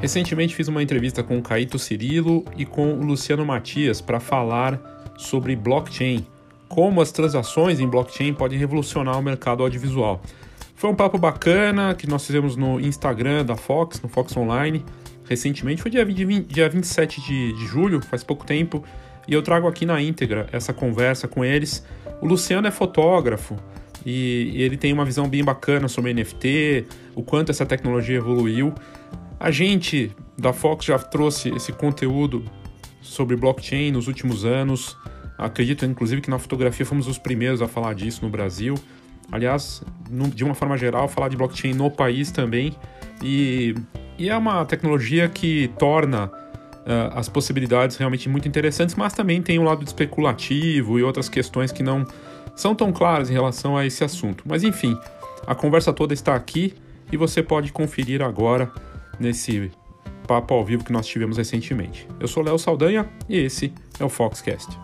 Recentemente fiz uma entrevista com o Caíto Cirilo e com o Luciano Matias para falar sobre blockchain, como as transações em blockchain podem revolucionar o mercado audiovisual. Foi um papo bacana que nós fizemos no Instagram da Fox, no Fox Online, recentemente, foi dia, 20, dia 27 de, de julho, faz pouco tempo, e eu trago aqui na íntegra essa conversa com eles. O Luciano é fotógrafo e, e ele tem uma visão bem bacana sobre NFT, o quanto essa tecnologia evoluiu. A gente da Fox já trouxe esse conteúdo sobre blockchain nos últimos anos. Acredito, inclusive, que na fotografia fomos os primeiros a falar disso no Brasil. Aliás, de uma forma geral, falar de blockchain no país também. E, e é uma tecnologia que torna uh, as possibilidades realmente muito interessantes, mas também tem um lado especulativo e outras questões que não são tão claras em relação a esse assunto. Mas enfim, a conversa toda está aqui e você pode conferir agora nesse papo ao vivo que nós tivemos recentemente. Eu sou Léo Saldanha e esse é o Foxcast.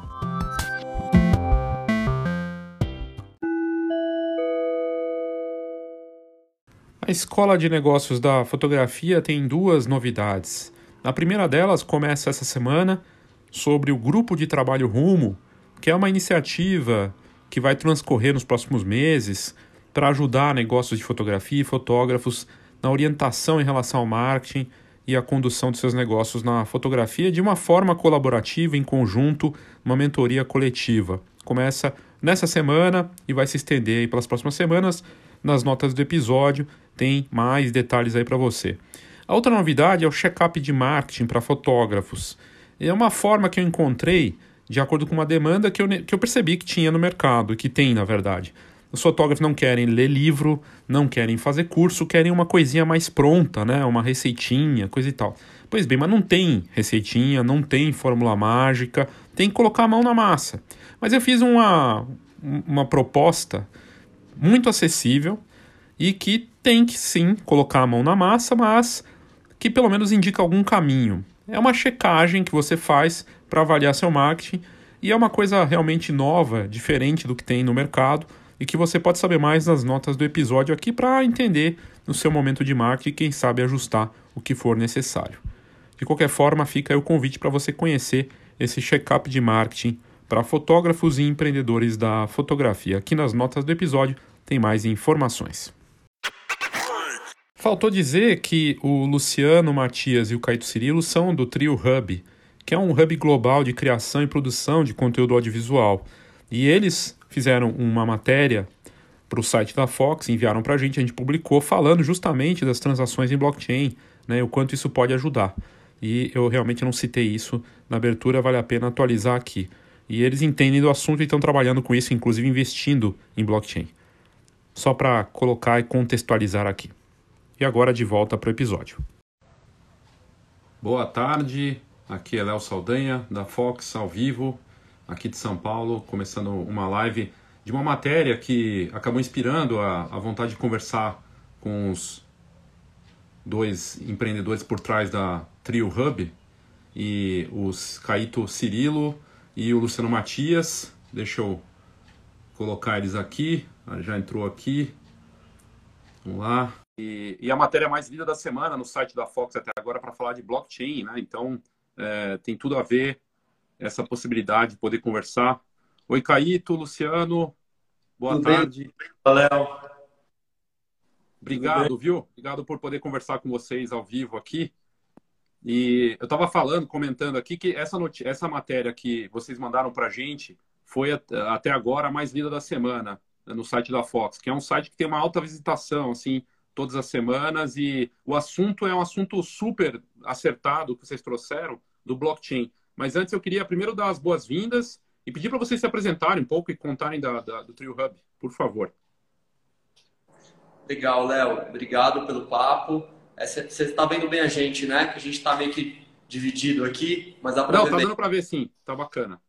A Escola de Negócios da Fotografia tem duas novidades. A primeira delas começa essa semana sobre o Grupo de Trabalho Rumo, que é uma iniciativa que vai transcorrer nos próximos meses para ajudar negócios de fotografia e fotógrafos na orientação em relação ao marketing e a condução de seus negócios na fotografia de uma forma colaborativa, em conjunto, uma mentoria coletiva. Começa nessa semana e vai se estender aí pelas próximas semanas. Nas notas do episódio tem mais detalhes aí para você. A outra novidade é o check-up de marketing para fotógrafos. É uma forma que eu encontrei de acordo com uma demanda que eu, que eu percebi que tinha no mercado, que tem na verdade. Os fotógrafos não querem ler livro, não querem fazer curso, querem uma coisinha mais pronta, né? Uma receitinha, coisa e tal. Pois bem, mas não tem receitinha, não tem fórmula mágica, tem que colocar a mão na massa. Mas eu fiz uma, uma proposta muito acessível e que tem que sim colocar a mão na massa, mas que pelo menos indica algum caminho. É uma checagem que você faz para avaliar seu marketing e é uma coisa realmente nova, diferente do que tem no mercado e que você pode saber mais nas notas do episódio aqui para entender no seu momento de marketing e quem sabe ajustar o que for necessário. De qualquer forma, fica aí o convite para você conhecer esse check-up de marketing para fotógrafos e empreendedores da fotografia. Aqui nas notas do episódio tem mais informações. Faltou dizer que o Luciano Matias e o Caíto Cirilo são do Trio Hub, que é um hub global de criação e produção de conteúdo audiovisual. E eles fizeram uma matéria para o site da Fox, enviaram para a gente, a gente publicou falando justamente das transações em blockchain, né, o quanto isso pode ajudar. E eu realmente não citei isso na abertura, vale a pena atualizar aqui. E eles entendem do assunto e estão trabalhando com isso, inclusive investindo em blockchain. Só para colocar e contextualizar aqui. E agora de volta para o episódio. Boa tarde, aqui é Léo Saldanha, da Fox, ao vivo, aqui de São Paulo, começando uma live de uma matéria que acabou inspirando a, a vontade de conversar com os dois empreendedores por trás da Trio Hub, e os Caíto Cirilo e o Luciano Matias. Deixa eu colocar eles aqui. Ah, já entrou aqui. Vamos lá. E, e, a matéria mais lida da semana no site da Fox até agora para falar de blockchain, né? Então é, tem tudo a ver essa possibilidade de poder conversar. Oi, Caíto, Luciano, boa Tudo tarde. Valeu. Obrigado, viu? Obrigado por poder conversar com vocês ao vivo aqui. E eu estava falando, comentando aqui que essa, essa matéria que vocês mandaram para a gente foi até agora a mais lida da semana né, no site da Fox, que é um site que tem uma alta visitação, assim, todas as semanas. E o assunto é um assunto super acertado que vocês trouxeram do blockchain. Mas antes eu queria primeiro dar as boas-vindas e pedir para vocês se apresentarem um pouco e contarem da, da, do Trio Hub, por favor. Legal, Léo. Obrigado pelo papo. Você é, está vendo bem a gente, né? Que a gente está meio que dividido aqui, mas dá para ver. Não, tá dando para ver sim. Tá bacana.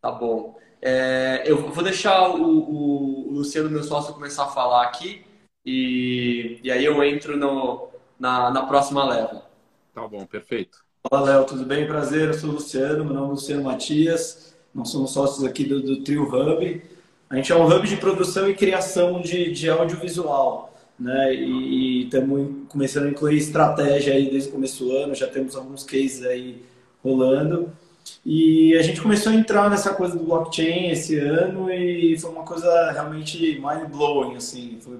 Tá bom. É, eu vou deixar o, o, o, Luciano, meu sócio, começar a falar aqui e, e aí eu entro no, na, na próxima leva. Tá bom, perfeito. Fala, Léo, tudo bem? Prazer, eu sou o Luciano, meu nome é Luciano Matias, nós somos sócios aqui do, do Trio Hub. A gente é um hub de produção e criação de, de audiovisual. né? E estamos começando a incluir estratégia aí desde o começo do ano, já temos alguns cases aí rolando. E a gente começou a entrar nessa coisa do blockchain esse ano e foi uma coisa realmente mind-blowing, assim, foi,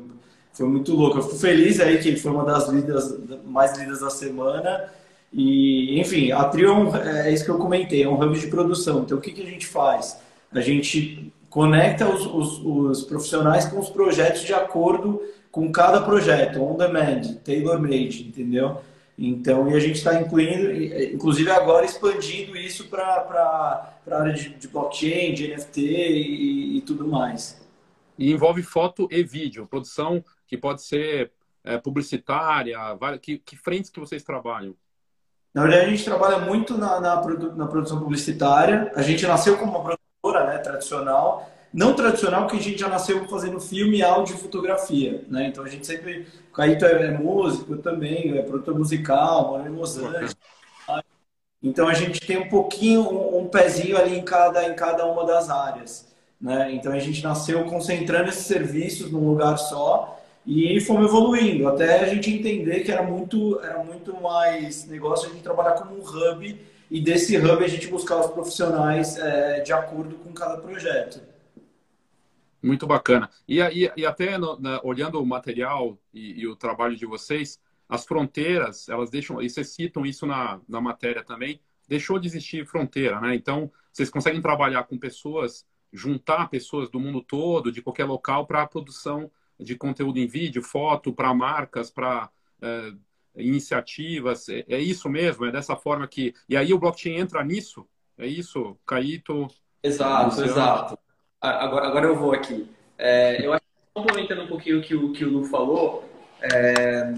foi muito louco. Eu fico feliz aí que foi uma das lidas, mais lidas da semana. E, enfim, a Trio é, é isso que eu comentei, é um hub de produção. Então, o que, que a gente faz? A gente conecta os, os, os profissionais com os projetos de acordo com cada projeto, on demand, tailor-made, entendeu? Então, e a gente está incluindo, inclusive agora expandindo isso para a área de, de, blockchain, de NFT e, e, tudo mais. E envolve foto e vídeo, produção que pode ser é, publicitária, que, que frentes que vocês trabalham? Na verdade, a gente trabalha muito na, na, na produção publicitária. A gente nasceu como uma produtora né, tradicional, não tradicional, que a gente já nasceu fazendo filme, áudio e fotografia, né? Então a gente sempre. O Caíto é, é músico também, é produtor musical, mora em Los Angeles. Então a gente tem um pouquinho, um, um, pezinho ali em cada, em cada uma das áreas. Né? Então a gente nasceu concentrando esses serviços num lugar só e fomos evoluindo até a gente entender que era muito, era muito mais negócio a gente trabalhar como um hub e desse hub a gente buscar os profissionais é, de acordo com cada projeto. Muito bacana. E, e, e até no, na, olhando o material e, e, o trabalho de vocês, as fronteiras, elas deixam, e vocês citam isso na, na matéria também, deixou de existir fronteira, né? Então, vocês conseguem trabalhar com pessoas, juntar pessoas do mundo todo, de qualquer local, para a produção de conteúdo em vídeo, foto, para marcas, para é, iniciativas. É, é, isso mesmo? É dessa forma que. E aí o blockchain entra nisso? É isso, Caíto? Exato, exato. Agora, agora eu vou aqui. É, eu acho que complementando um pouquinho o que o, que o Lu falou, é,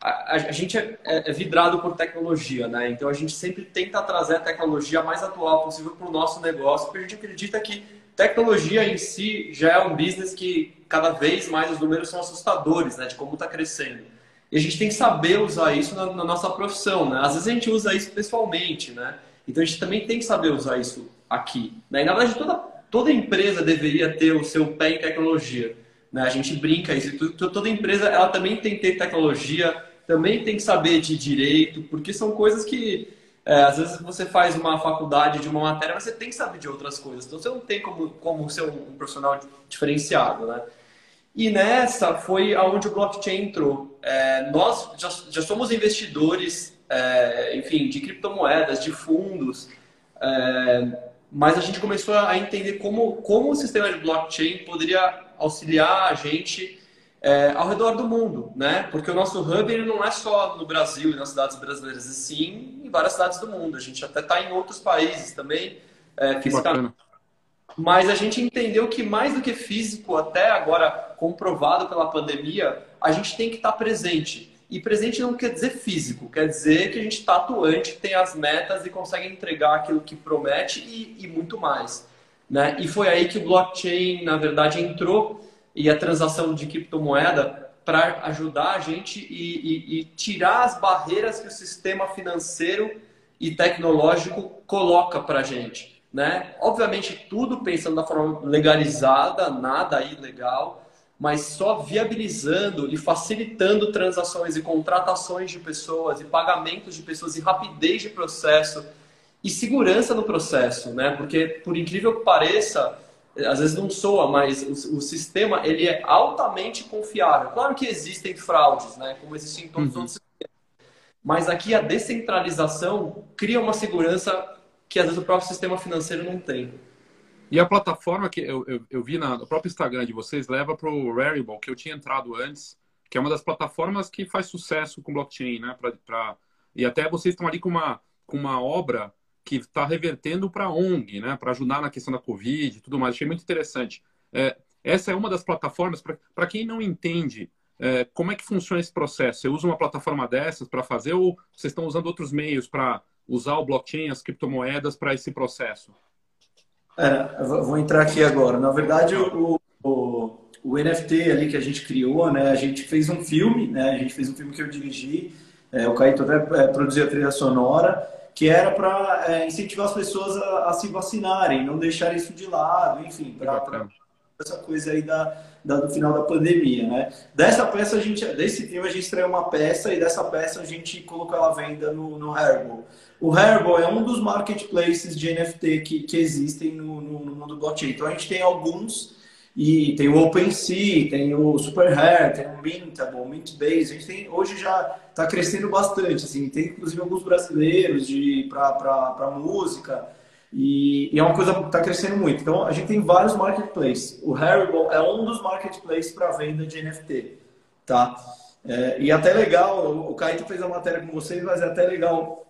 a, a, gente é, é, vidrado por tecnologia, né? Então a gente sempre tenta trazer a tecnologia mais atual possível para o nosso negócio, porque a gente acredita que tecnologia em si já é um business que cada vez mais os números são assustadores, né? De como está crescendo. E a gente tem que saber usar isso na, na, nossa profissão, né? Às vezes a gente usa isso pessoalmente, né? Então a gente também tem que saber usar isso aqui. Né? E na verdade toda toda empresa deveria ter o seu pé em tecnologia. Né? A gente brinca isso. Toda empresa ela também tem que ter tecnologia, também tem que saber de direito, porque são coisas que é, às vezes você faz uma faculdade de uma matéria, mas você tem que saber de outras coisas. Então você não tem como, como ser um, profissional diferenciado, né? E nessa foi aonde o blockchain entrou. É, nós já, já, somos investidores, é, enfim, de criptomoedas, de fundos. É, mas a gente começou a entender como, como o sistema de blockchain poderia auxiliar a gente é, ao redor do mundo, né? Porque o nosso hub ele não é só no Brasil e nas cidades brasileiras, e sim em várias cidades do mundo. A gente até está em outros países também, é, fisicamente. Mas a gente entendeu que mais do que físico, até agora comprovado pela pandemia, a gente tem que estar presente. E presente não quer dizer físico, quer dizer que a gente está atuante, tem as metas e consegue entregar aquilo que promete e, e muito mais. Né? E foi aí que o blockchain, na verdade, entrou e a transação de criptomoeda para ajudar a gente e, e, e tirar as barreiras que o sistema financeiro e tecnológico coloca para a gente. Né? Obviamente, tudo pensando da forma legalizada, nada ilegal, mas só viabilizando e facilitando transações e contratações de pessoas e pagamentos de pessoas e rapidez de processo e segurança no processo, né? Porque por incrível que pareça, às vezes não soa, mas o, o sistema ele é altamente confiável. Claro que existem fraudes, né? Como existem em todos os uhum. outros sistemas. Mas aqui a descentralização cria uma segurança que às vezes o próprio sistema financeiro não tem. E a plataforma que eu, eu, eu vi na, no próprio Instagram de vocês leva para o Rarible, que eu tinha entrado antes, que é uma das plataformas que faz sucesso com blockchain, né? Pra, pra... E até vocês estão ali com uma, com uma obra que está revertendo para a ONG, né? Para ajudar na questão da Covid e tudo mais. Achei muito interessante. É, essa é uma das plataformas, para quem não entende é, como é que funciona esse processo, você usa uma plataforma dessas para fazer ou vocês estão usando outros meios para usar o blockchain, as criptomoedas para esse processo? É, vou entrar aqui agora. Na verdade, o, o, o, NFT ali que a gente criou, né? A gente fez um filme, né? A gente fez um filme que eu dirigi, é, o Caíto até é, produziu a trilha sonora, que era para é, incentivar as pessoas a, a, se vacinarem, não deixar isso de lado, enfim, essa coisa aí da, da, do final da pandemia, né? Dessa peça a gente, desse filme a gente estreou uma peça e dessa peça a gente colocou ela à venda no, no Haribo. O Haribo é um dos marketplaces de NFT que, que existem no, no, no mundo blockchain. Então a gente tem alguns e tem o OpenSea, tem o SuperHair, tem o Mintable, Mintbase. A gente tem, hoje já está crescendo bastante. Assim, tem inclusive alguns brasileiros para música. E, e, é uma coisa que está crescendo muito. Então, a gente tem vários marketplaces. O Haribo é um dos marketplaces para venda de NFT. Tá? É, e até legal, o Caíto fez a matéria com vocês, mas é até legal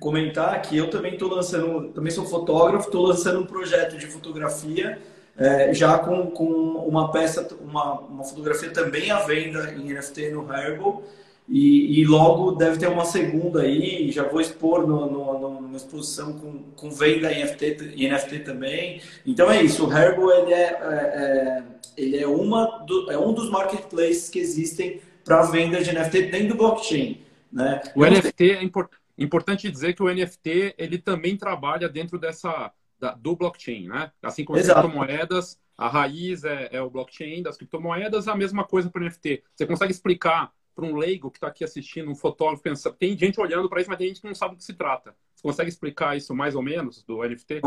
comentar que eu também estou lançando, também sou fotógrafo, estou lançando um projeto de fotografia é, já com, com uma peça, uma, uma fotografia também à venda em NFT no Haribo. E, e, logo deve ter uma segunda aí, já vou expor no, no, numa exposição com, com venda em NFT, em NFT também. Então é isso, o Haribo ele é, é, é, ele é, uma do, é um dos marketplaces que existem para venda de NFT dentro do blockchain. Né? O NFT é import, importante dizer que o NFT ele também trabalha dentro dessa da, do blockchain, né? Assim como as criptomoedas, a raiz é, é, o blockchain das criptomoedas, a mesma coisa para o NFT. Você consegue explicar para um leigo que está aqui assistindo, um fotógrafo, pensando, tem gente olhando para isso, mas tem gente que não sabe do que se trata. Você consegue explicar isso mais ou menos do NFT?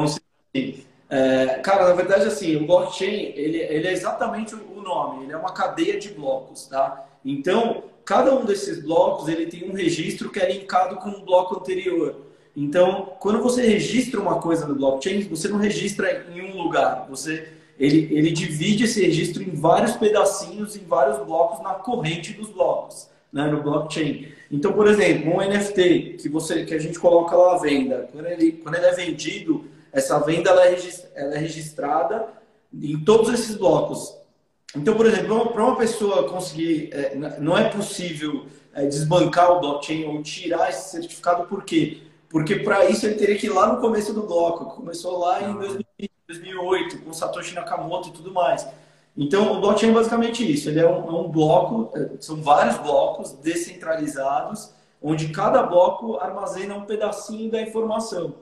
Sim. É, cara, na verdade, assim, o blockchain, ele, ele é exatamente o nome, ele é uma cadeia de blocos, tá? Então, cada um desses blocos, ele tem um registro que é linkado com um bloco anterior. Então, quando você registra uma coisa no blockchain, você não registra em um lugar, você ele, ele divide esse registro em vários pedacinhos, em vários blocos na corrente dos blocos, né, no blockchain. Então, por exemplo, um NFT que você que a gente coloca lá à venda, quando ele, quando ele é vendido, essa venda ela é, ela é registrada em todos esses blocos. Então, por exemplo, para uma pessoa conseguir, é, não é possível é, desbancar o blockchain ou tirar esse certificado, por quê? Porque para isso ele teria que ir lá no começo do bloco. Começou lá em 2008, com Satoshi Nakamoto e tudo mais. Então, o blockchain é basicamente isso. Ele é um, é um bloco, é, são vários blocos descentralizados, onde cada bloco armazena um pedacinho da informação.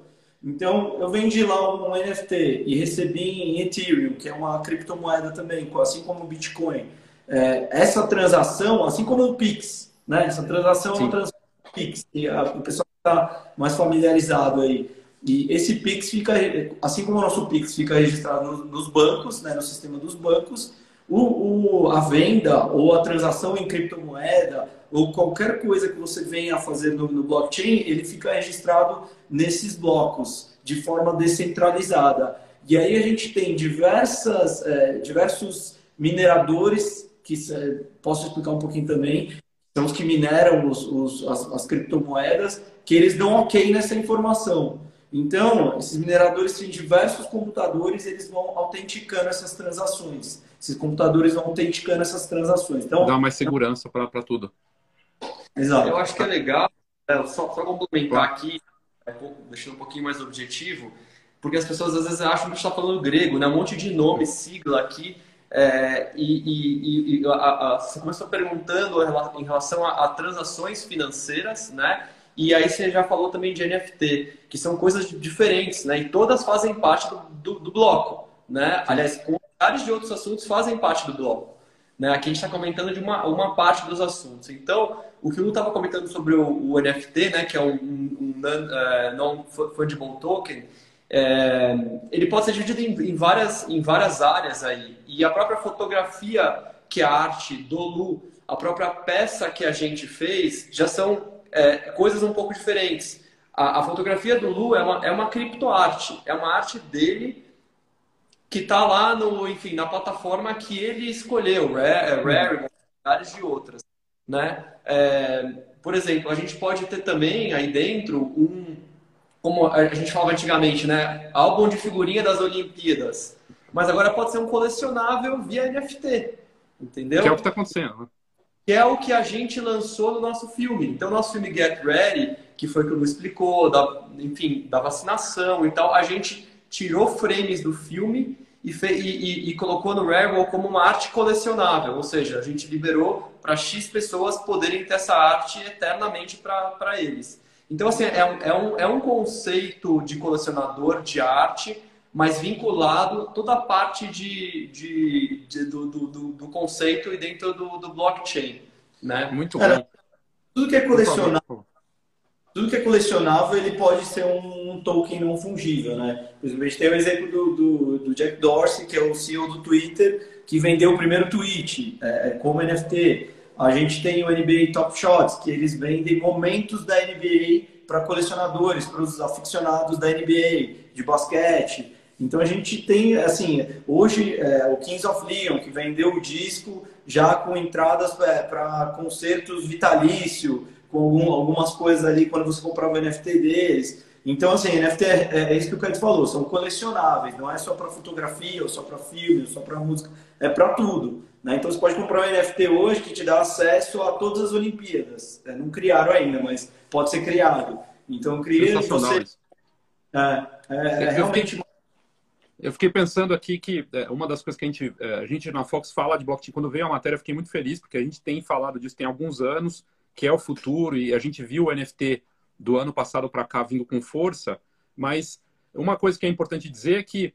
Então, eu vendi lá um NFT e recebi em Ethereum, que é uma criptomoeda também, assim como o Bitcoin. É, essa transação, assim como o Pix, né? essa transação Sim. é uma transação Pix, e a, o pessoal está mais familiarizado aí. E esse Pix fica, assim como o nosso Pix fica registrado nos bancos, né, no sistema dos bancos, o, o, a venda ou a transação em criptomoeda ou qualquer coisa que você venha a fazer no, no blockchain, ele fica registrado nesses blocos de forma descentralizada. E aí a gente tem diversas, é, diversos mineradores, que é, posso explicar um pouquinho também, são os que mineram os, os, as, as criptomoedas, que eles dão ok nessa informação. Então, esses mineradores têm diversos computadores, eles vão autenticando essas transações. Esses computadores vão autenticando essas transações. Então, dá mais segurança para tudo. Exato. Eu acho que é legal, é, só, só complementar aqui, é, deixando um pouquinho mais objetivo, porque as pessoas às vezes acham que a gente está falando grego, né? Um monte de nome, sigla aqui. É, e, e, e a, a, você começou perguntando em relação a, a, transações financeiras, né? E aí você já falou também de NFT, que são coisas diferentes, né? E todas fazem parte do, do, do bloco, né? Aliás, vários de outros assuntos fazem parte do bloco. Né? Aqui a gente está comentando de uma, uma parte dos assuntos. Então, o que o Lu estava comentando sobre o, o, NFT, né? Que é um, um, um uh, non-fungible token, é, ele pode ser dividido em, em, várias, em várias áreas aí. E a própria fotografia, que é a arte do Lu, a própria peça que a gente fez, já são é, coisas um pouco diferentes. A, a, fotografia do Lu é uma, é uma criptoarte, é uma arte dele que está lá no, enfim, na plataforma que ele escolheu, Rare, Rare várias de outras, né? É, por exemplo, a gente pode ter também aí dentro um como a gente falava antigamente, né? Álbum de figurinha das Olimpíadas. Mas agora pode ser um colecionável via NFT. Entendeu? Que é o que está acontecendo. Que é o que a gente lançou no nosso filme. Então, nosso filme Get Ready, que foi o que o Lu explicou, da, enfim, da vacinação e tal, a gente tirou frames do filme e, e, e, colocou no Rarible como uma arte colecionável. Ou seja, a gente liberou para X pessoas poderem ter essa arte eternamente para eles. Então, assim, é é, um, é um conceito de colecionador de arte, mas vinculado toda a parte de, de, de do, do, do, conceito e dentro do, do blockchain. Né? Muito bom. tudo que é colecionável, tudo que é colecionável ele pode ser um, token não fungível, né? Por exemplo, a gente tem o exemplo do, do, do, Jack Dorsey, que é o CEO do Twitter, que vendeu o primeiro tweet é, é como NFT. A gente tem o NBA Top Shots, que eles vendem momentos da NBA para colecionadores, para os aficionados da NBA, de basquete. Então a gente tem, assim, hoje é, o Kings of Leon, que vendeu o disco já com entradas é, para concertos vitalício, com algum, algumas coisas ali quando você comprava o NFT deles. Então, assim, NFT é, é, é isso que o Kant falou, são colecionáveis, não é só para fotografia, ou só para filme, ou só para música, é para tudo. Né? Então, você pode comprar um NFT hoje que te dá acesso a todas as Olimpíadas. É, não criaram ainda, mas pode ser criado. Então, cria você... É, é, é realmente eu fiquei pensando aqui que é, uma das coisas que a gente, é, a gente na Fox fala de blockchain, quando veio a matéria, eu fiquei muito feliz, porque a gente tem falado disso tem alguns anos, que é o futuro, e a gente viu o NFT do ano passado para cá vindo com força, mas uma coisa que é importante dizer é que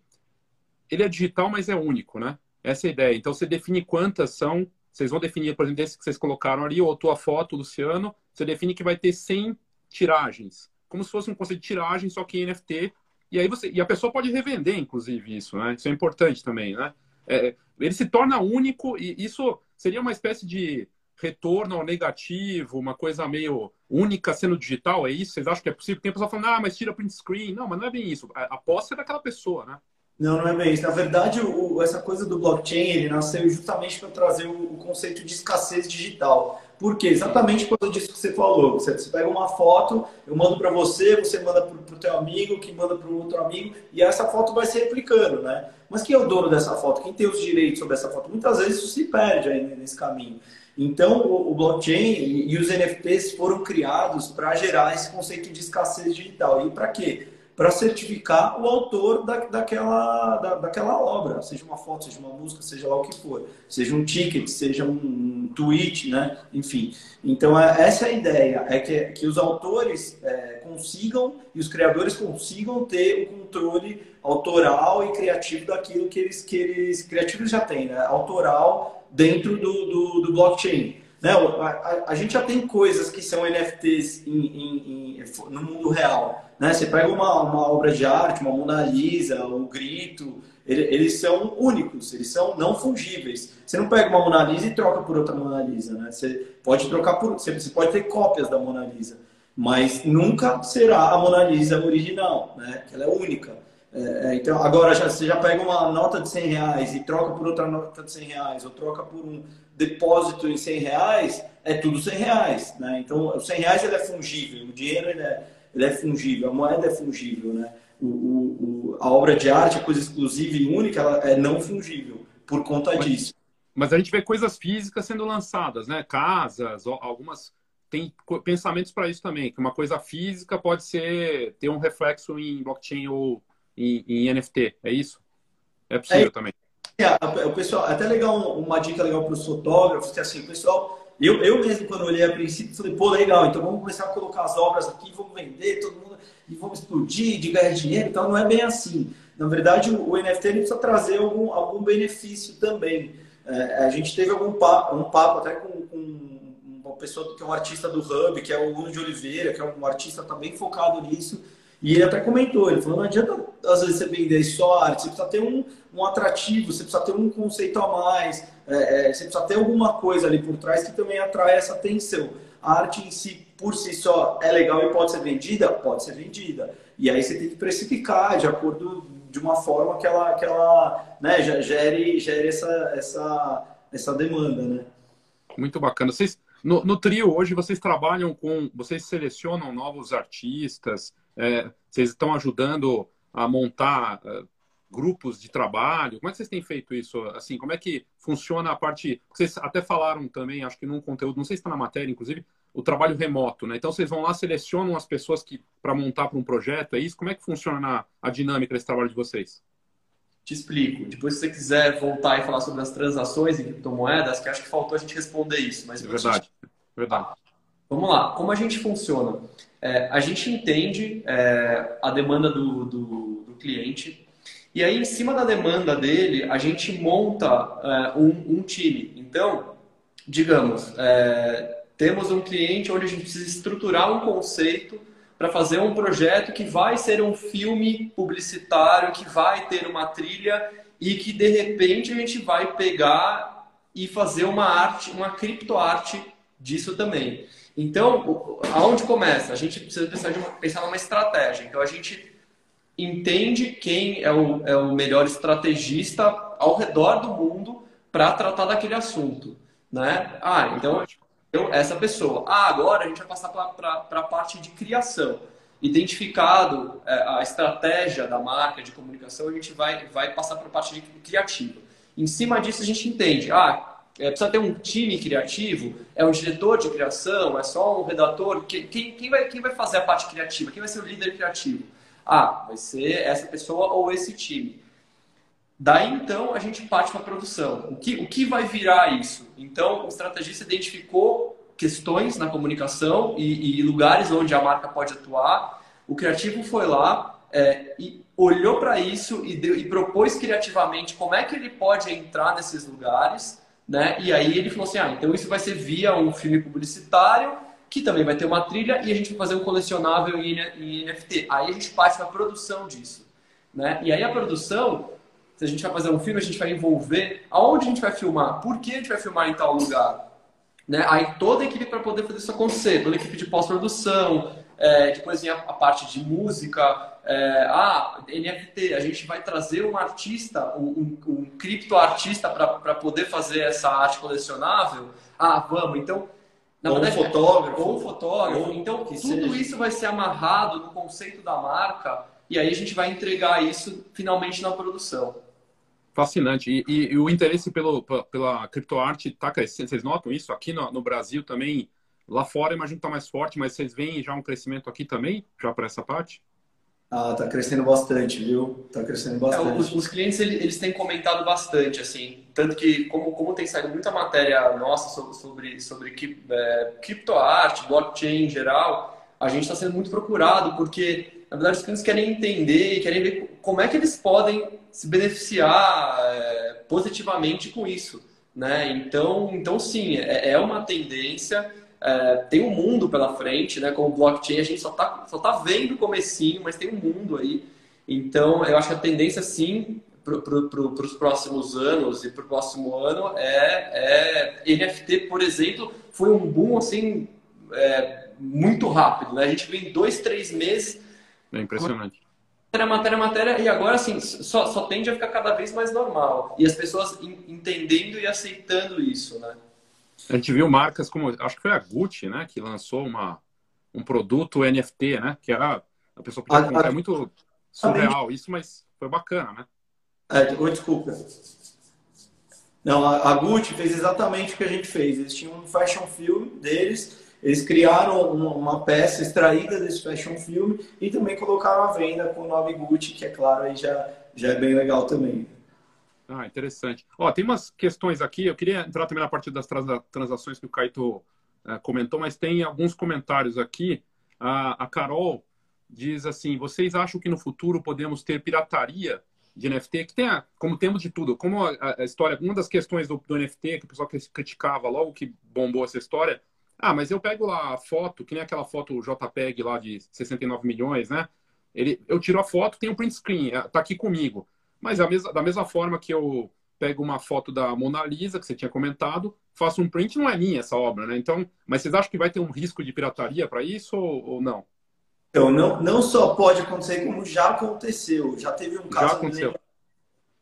ele é digital, mas é único, né? Essa é a ideia. Então você define quantas são, vocês vão definir, por exemplo, esse que vocês colocaram ali, ou a tua foto, Luciano, você define que vai ter 100 tiragens, como se fosse um conceito de tiragem, só que NFT, e aí você e a pessoa pode revender, inclusive, isso, né? Isso é importante também, né? É, ele se torna único e isso seria uma espécie de retorno ao negativo, uma coisa meio única sendo digital, é isso? Vocês acham que é possível? Tem pessoa falando, ah, mas tira print screen. Não, mas não é bem isso. A, a posse é daquela pessoa, né? Não, não é bem isso. Na verdade, o, essa coisa do blockchain, ele nasceu justamente para trazer o, o, conceito de escassez digital. Por quê? Exatamente por causa disso que você falou. Você, pega uma foto, eu mando para você, você manda para o teu amigo, que manda para o outro amigo, e essa foto vai se replicando, né? Mas quem é o dono dessa foto? Quem tem os direitos sobre essa foto? Muitas vezes isso se perde aí nesse caminho. Então, o, o blockchain e, e os NFTs foram criados para gerar esse conceito de escassez digital. E para quê? Para certificar o autor da, daquela, da, daquela obra, seja uma foto, seja uma música, seja lá o que for, seja um ticket, seja um tweet, né? enfim. Então, é, essa é a ideia, é que, que os autores é, consigam e os criadores consigam ter o controle autoral e criativo daquilo que eles, que eles criativos já têm, né? autoral dentro do, do, do blockchain. Né? A, a, a, gente já tem coisas que são NFTs em, em, em, no mundo real. Né? Você pega uma, uma obra de arte, uma Mona Lisa, o um Grito, ele, eles são únicos, eles são não fungíveis. Você não pega uma Mona Lisa e troca por outra Mona Lisa. Né? Você pode trocar por. Você, você pode ter cópias da Mona Lisa, mas nunca será a Mona Lisa original, né? ela é única. É, é, então, agora já, você já pega uma nota de 100 reais e troca por outra nota de 100 reais, ou troca por um depósito em 100 reais, é tudo 100 reais. Né? Então, o 100 reais ele é fungível, o dinheiro ele é, ele é fungível, a moeda é fungível. Né? O, o, o, a obra de arte, a coisa exclusiva e única, ela é não fungível por conta mas, disso. Mas a gente vê coisas físicas sendo lançadas, né? casas, algumas tem pensamentos para isso também, que uma coisa física pode ser ter um reflexo em blockchain ou em, em NFT, é isso? É possível é, também. É, o pessoal, até legal, uma dica legal para os fotógrafos, que assim, o pessoal, eu, eu mesmo quando olhei a princípio, falei, pô, legal, então vamos começar a colocar as obras aqui, vamos vender, todo mundo, e vamos explodir, de ganhar dinheiro então não é bem assim. Na verdade, o, o NFT precisa trazer algum, algum benefício também. É, a gente teve algum papo, um papo até com, com uma pessoa que é um artista do Hub, que é o Luno de Oliveira, que é um artista também focado nisso, e ele até comentou, ele falou, não adianta às vezes você vender só arte, você precisa ter um, um atrativo, você precisa ter um conceito a mais, é, é, você precisa ter alguma coisa ali por trás que também atrai essa atenção. A arte em si, por si só, é legal e pode ser vendida? Pode ser vendida. E aí você tem que precificar de acordo de uma forma que ela, que ela né, gere, gere essa, essa, essa demanda, né? Muito bacana. Vocês, no, no trio hoje vocês trabalham com, vocês selecionam novos artistas, é, vocês estão ajudando a montar uh, grupos de trabalho? Como é que vocês têm feito isso? Assim, como é que funciona a parte? Vocês até falaram também, acho que num conteúdo, não sei se está na matéria, inclusive, o trabalho remoto, né? Então vocês vão lá, selecionam as pessoas que para montar para um projeto, é isso? Como é que funciona a dinâmica desse trabalho de vocês? Te explico. Depois, se você quiser voltar e falar sobre as transações em criptomoedas, que acho que faltou a gente responder isso. Mas é verdade, gente... verdade. Vamos lá. Como a gente funciona? É, a gente entende é, a demanda do, do, do, cliente E aí, em cima da demanda dele, a gente monta é, um, um, time. Então, digamos, é, temos um cliente onde a gente precisa estruturar um conceito para fazer um projeto que vai ser um filme publicitário, que vai ter uma trilha e que de repente a gente vai pegar e fazer uma arte, uma criptoarte disso também. Então, aonde começa? A gente precisa pensar, uma, pensar numa estratégia. Então, a gente entende quem é o, é o melhor estrategista ao redor do mundo para tratar daquele assunto. Né? Ah, então, então, essa pessoa. Ah, agora a gente vai passar para a parte de criação. Identificado é, a estratégia da marca de comunicação, a gente vai, vai passar para a parte de criativa. Em cima disso, a gente entende. Ah, é, precisa ter um time criativo, é um diretor de criação, é só um redator. Quem, quem, vai, quem vai fazer a parte criativa? Quem vai ser o líder criativo? Ah, vai ser essa pessoa ou esse time. Daí então a gente parte para a produção. O que, o que vai virar isso? Então o estrategista identificou questões na comunicação e, e lugares onde a marca pode atuar. O criativo foi lá é, e olhou para isso e, deu, e propôs criativamente como é que ele pode entrar nesses lugares né? E aí ele falou assim: ah, então isso vai ser via um filme publicitário, que também vai ter uma trilha, e a gente vai fazer um colecionável em, NFT. Aí a gente parte para a produção disso. Né? E aí a produção, se a gente vai fazer um filme, a gente vai envolver aonde a gente vai filmar, por que a gente vai filmar em tal lugar. Né? Aí toda a equipe para poder fazer isso acontecer, toda a equipe de pós-produção, é, depois vem a, a, parte de música, é, ah, NFT, a gente vai trazer um artista, um, um, um criptoartista para poder fazer essa arte colecionável? Ah, vamos. Então, na ou verdade, um fotógrafo. Ou um fotógrafo. Ou então, tudo seja. isso vai ser amarrado no conceito da marca e aí a gente vai entregar isso finalmente na produção. Fascinante. E, e, e o interesse pelo, pela criptoarte está crescendo. Vocês notam isso? Aqui no, no Brasil também, lá fora imagino que está mais forte, mas vocês veem já um crescimento aqui também, já para essa parte? Ah, tá crescendo bastante, viu? Tá crescendo bastante. É, os, os, clientes eles, eles, têm comentado bastante, assim, tanto que como, como tem saído muita matéria nossa sobre sobre, sobre é, criptoarte, blockchain em geral, a gente está sendo muito procurado porque na verdade os clientes querem entender, querem ver como é que eles podem se beneficiar é, positivamente com isso, né? Então, então sim, é, é uma tendência é, tem um mundo pela frente, né? Com o blockchain a gente só está só tá vendo o comecinho, mas tem um mundo aí. Então, eu acho que a tendência, sim, para pro, os próximos anos e para o próximo ano é, é, NFT, por exemplo, foi um boom assim é, muito rápido, né? A gente vem dois, três meses. É impressionante. Matéria, matéria, matéria, e agora assim, só, só tende a ficar cada vez mais normal. E as pessoas entendendo e aceitando isso, né? A gente viu marcas como, acho que foi a Gucci, né, que lançou uma, um produto NFT, né, que era, a pessoa podia comprar, é muito surreal isso, mas foi bacana, né? É, desculpa. Não, a, Gucci fez exatamente o que a gente fez. Eles tinham um fashion film deles, eles criaram uma, uma peça extraída desse fashion film e também colocaram à venda com o nome Gucci, que é claro, aí já, já é bem legal também. Ah, interessante. Ó, tem umas questões aqui, eu queria entrar também na parte das transações que o Caito é, comentou, mas tem alguns comentários aqui. A, a Carol diz assim: vocês acham que no futuro podemos ter pirataria de NFT? Que tem, a, como temos de tudo, como a, a, história, uma das questões do, do NFT que o pessoal criticava logo que bombou essa história. Ah, mas eu pego lá a foto, que nem aquela foto JPEG lá de 69 milhões, né? Ele, eu tiro a foto, tem o um print screen, tá aqui comigo. Mas mesma, da mesma forma que eu pego uma foto da Mona Lisa, que você tinha comentado, faço um print, não é minha essa obra, né? Então, mas vocês acham que vai ter um risco de pirataria para isso ou, ou, não? Então, não, não só pode acontecer, como já aconteceu. Já teve um caso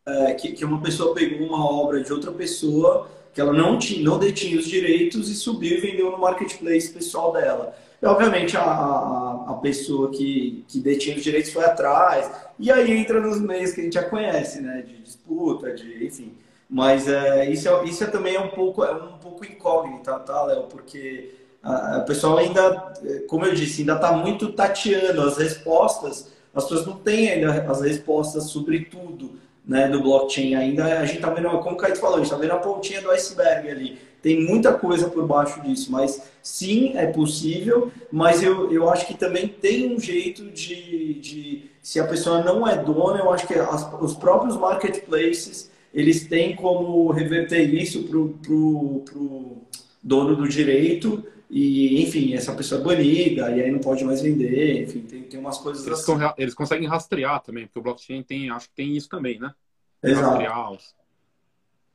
é, que, que uma pessoa pegou uma obra de outra pessoa que ela não, tinha, não detinha os direitos e subiu e vendeu no marketplace pessoal dela. E, obviamente, a, a, a, pessoa que, que detinha os direitos foi atrás. E aí entra nos meios que a gente já conhece, né? De disputa, de enfim. Mas é, isso, é, isso é também é um pouco, é um pouco incógnita, tá, Léo? Porque o pessoal ainda, como eu disse, ainda está muito tateando as respostas. As pessoas não têm ainda as respostas sobre tudo né, do blockchain. Ainda a gente está vendo, como o Caio falou, a gente está vendo a pontinha do iceberg ali. Tem muita coisa por baixo disso, mas sim, é possível, mas eu, eu acho que também tem um jeito de, de, se a pessoa não é dona, eu acho que as, os próprios marketplaces eles têm como reverter isso para o dono do direito e, enfim, essa pessoa é banida e aí não pode mais vender, enfim, tem, tem umas coisas eles, assim. eles conseguem rastrear também, porque o blockchain tem, acho que tem isso também, né? Exato. Rastrear os...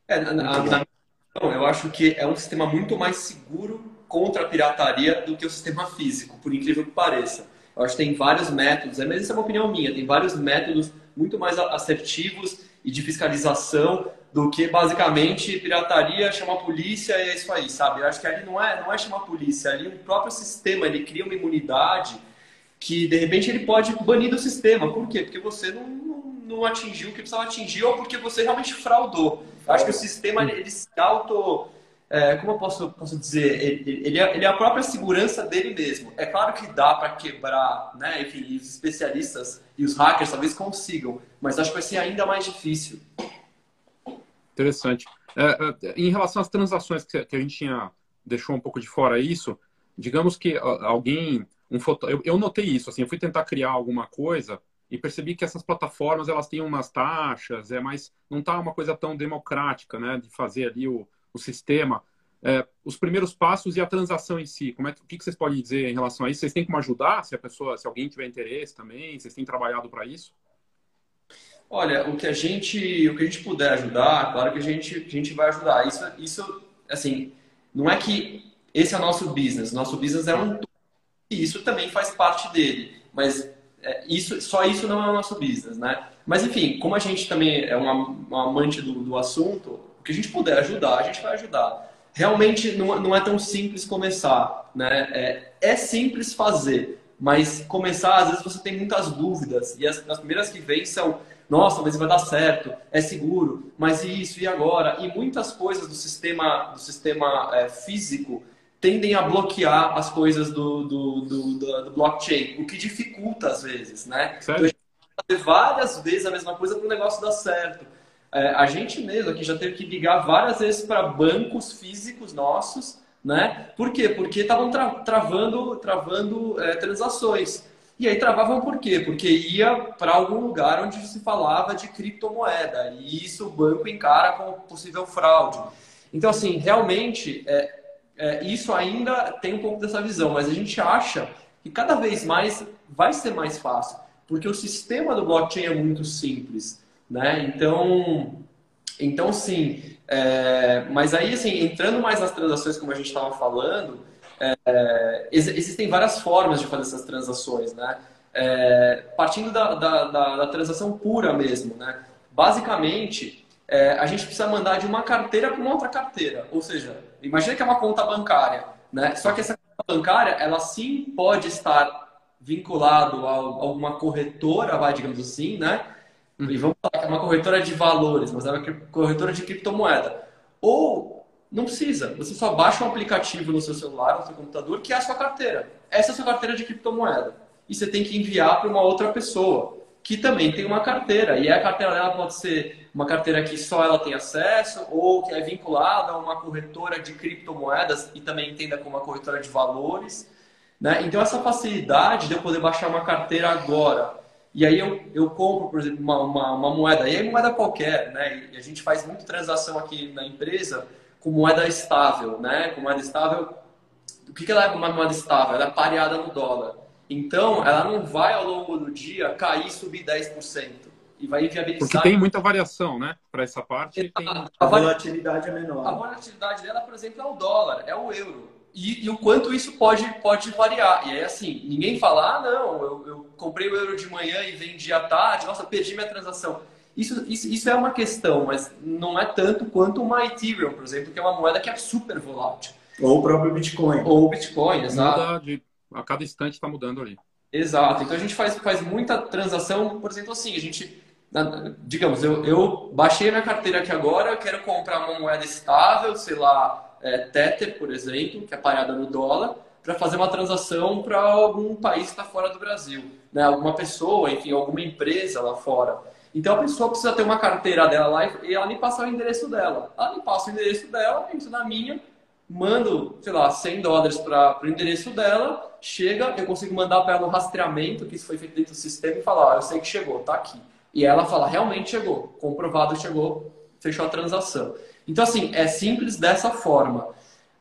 É, na, na, na, eu acho que é um sistema muito mais seguro contra a pirataria do que o sistema físico, por incrível que pareça. Eu acho que tem vários métodos, mas isso é uma opinião minha, tem vários métodos muito mais assertivos e de fiscalização do que basicamente pirataria, chamar polícia e é isso aí, sabe? Eu acho que ali não é, não é chamar a polícia, ali o próprio sistema, ele cria uma imunidade que de repente ele pode banir do sistema. Por quê? Porque você não, não, não atingiu o que precisava atingir ou porque você realmente fraudou. Eu acho que o sistema ele se auto é, como eu posso, posso dizer, ele, ele, é, ele, é, a própria segurança dele mesmo. É claro que dá para quebrar, né? Enfim, os especialistas e os hackers talvez consigam, mas acho que vai ser ainda mais difícil. Interessante. É, é em relação às transações que, a gente tinha deixou um pouco de fora isso, digamos que alguém, um foto, eu, eu notei isso, assim, eu fui tentar criar alguma coisa e percebi que essas plataformas elas têm umas taxas, é mais não tá uma coisa tão democrática, né, de fazer ali o o sistema, é, os primeiros passos e a transação em si. Como é, o que vocês podem dizer em relação a isso? Vocês têm como ajudar se a pessoa, se alguém tiver interesse também? Vocês têm trabalhado para isso? Olha, o que a gente, o que a gente puder ajudar, claro que a gente, a gente vai ajudar. Isso, isso, assim, não é que esse é o nosso business. Nosso business é um e isso também faz parte dele. Mas é, isso, só isso não é o nosso business, né? Mas enfim, como a gente também é uma, uma amante do, do assunto, que a gente puder ajudar, a gente vai ajudar. Realmente não, não é tão simples começar, né? É, é simples fazer, mas começar, às vezes você tem muitas dúvidas, e as, as primeiras que vêm são nossa, mas vai dar certo, é seguro, mas isso e agora? E muitas coisas do sistema, do sistema é, físico tendem a bloquear as coisas do, do, do, do, blockchain, o que dificulta às vezes, né? Então, a gente fazer várias vezes a mesma coisa para o negócio dar certo. É, a gente mesmo aqui já teve que ligar várias vezes para bancos físicos nossos, né? Por quê? Porque estavam tra travando, travando é, transações. E aí travavam por quê? Porque ia para algum lugar onde se falava de criptomoeda. E isso o banco encara como possível fraude. Então, assim, realmente, é, é, isso ainda tem um pouco dessa visão, mas a gente acha que cada vez mais vai ser mais fácil, porque o sistema do blockchain é muito simples. Né? Então, então sim. É, mas aí, assim, entrando mais nas transações, como a gente estava falando, é, existem várias formas de fazer essas transações, né? É, partindo da, da, da, da, transação pura mesmo, né? Basicamente, é, a gente precisa mandar de uma carteira para uma outra carteira. Ou seja, imagina que é uma conta bancária, né? Só que essa conta bancária, ela sim pode estar vinculado a alguma corretora, vai, digamos assim, né? E vamos falar que é uma corretora de valores, mas é uma corretora de criptomoeda. Ou não precisa, você só baixa um aplicativo no seu celular, no seu computador, que é a sua carteira. Essa é a sua carteira de criptomoeda. E você tem que enviar para uma outra pessoa, que também tem uma carteira. E a carteira dela pode ser uma carteira que só ela tem acesso, ou que é vinculada a uma corretora de criptomoedas e também entenda como uma corretora de valores. Né? Então, essa facilidade de eu poder baixar uma carteira agora e aí eu, eu compro, por exemplo, uma, uma, uma moeda, e aí moeda qualquer, né? E a gente faz muita transação aqui na empresa com moeda estável, né? Com moeda estável, o que, que ela é uma moeda estável? Ela é pareada no dólar. Então, ela não vai ao longo do dia cair e subir 10%. E vai viabilizar. Porque tem muita variação, né? Para essa parte. Tem... A volatilidade é menor. A volatilidade dela, por exemplo, é o dólar, é o euro e, e, o quanto isso pode, pode variar. E aí, assim, ninguém fala, ah, não, eu, eu, comprei o euro de manhã e vendi à tarde, nossa, perdi minha transação. Isso, isso, isso é uma questão, mas não é tanto quanto uma Ethereum, por exemplo, que é uma moeda que é super volátil. Ou o próprio Bitcoin. Ou o Bitcoin, exato. De, a cada instante está mudando ali. Exato. Então a gente faz, faz muita transação, por exemplo, assim, a gente, digamos, eu, eu baixei minha carteira aqui agora, eu quero comprar uma moeda estável, sei lá, é, Tether, por exemplo, que é parada no dólar, para fazer uma transação para algum país que está fora do Brasil. Né? Alguma pessoa, enfim, alguma empresa lá fora. Então a pessoa precisa ter uma carteira dela lá e ela me passar o endereço dela. Ela me passa o endereço dela, entro na minha, mando, sei lá, 100 dólares para o endereço dela, chega, eu consigo mandar para ela um rastreamento, que isso foi feito dentro do sistema, e falar, ó, eu sei que chegou, tá aqui. E ela fala, realmente chegou, comprovado chegou, fechou a transação. Então, assim, é simples dessa forma.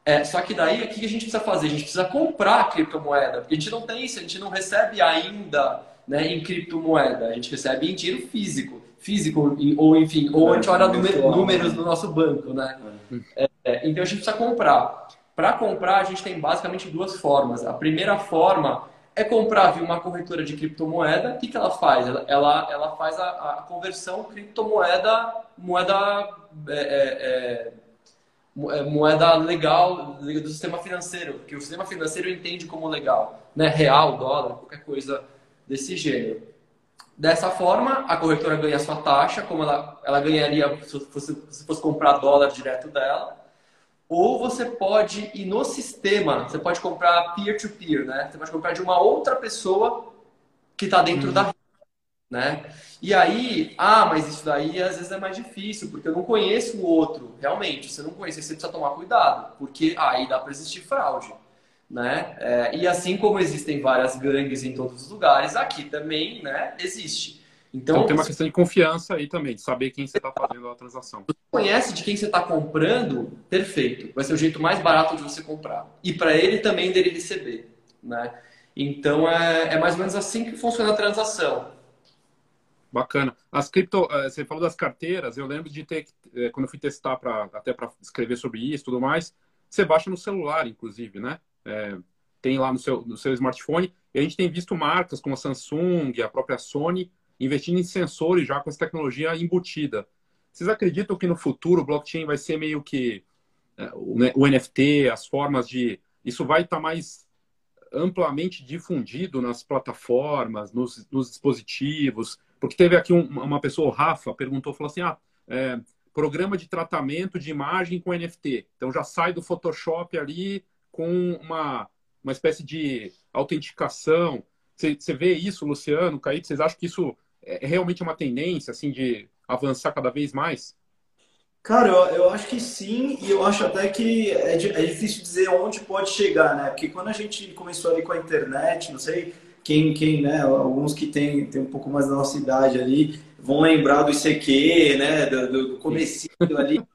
É, só que daí, o que a gente precisa fazer? A gente precisa comprar a criptomoeda, porque a gente não tem isso, a gente não recebe ainda né, em criptomoeda, a gente recebe em dinheiro físico, físico, ou enfim, ou a gente olha números no nosso banco, né? É. É, então a gente precisa comprar. Para comprar, a gente tem basicamente duas formas. A primeira forma é comprar via uma corretora de criptomoeda. O que, que ela faz? Ela, ela, ela faz a, a, conversão criptomoeda, moeda, é, é, é, é moeda legal do sistema financeiro, que o sistema financeiro entende como legal, né? Real, dólar, qualquer coisa desse gênero. Dessa forma, a corretora ganha a sua taxa, como ela, ela ganharia se fosse, se fosse comprar dólar direto dela. Ou você pode ir no sistema, você pode comprar peer-to-peer, -peer, né? Você pode comprar de uma outra pessoa que está dentro da rede, né? E aí, ah, mas isso daí às vezes é mais difícil, porque eu não conheço o outro. Realmente, você não conhece, você precisa tomar cuidado, porque aí dá para existir fraude. Né? É, e assim como existem várias gangues em todos os lugares, aqui também né, existe. Então, então tem uma questão de confiança aí também, de saber quem você está fazendo a transação. Você conhece de quem você está comprando, perfeito. Vai ser o jeito mais barato de você comprar. E para ele também dele receber. Né? Então é, é mais ou menos assim que funciona a transação. Bacana. As cripto, eh, você falou das carteiras, eu lembro de ter, eh, quando eu fui testar para até para escrever sobre isso e tudo mais, você baixa no celular, inclusive, né? É, tem lá no seu, no seu smartphone. E a gente tem visto marcas como a Samsung, a própria Sony, investindo em sensores já com essa tecnologia embutida. Vocês acreditam que no futuro o blockchain vai ser meio que é, o NFT, as formas de. Isso vai estar tá mais amplamente difundido nas plataformas, nos, nos dispositivos? Porque teve aqui um, uma pessoa, o Rafa, perguntou, falou assim: ah, é, programa de tratamento de imagem com NFT. Então já sai do Photoshop ali com uma, uma espécie de autenticação. Você, vê isso, Luciano, Kaique? Vocês acham que isso é, é realmente uma tendência, assim, de avançar cada vez mais? Cara, eu, eu acho que sim, e eu acho até que é, é difícil dizer onde pode chegar, né? Porque quando a gente começou ali com a internet, não sei quem, quem né? Alguns que têm tem um pouco mais da nossa idade ali vão lembrar do ICQ, né? Do, do comecinho ali.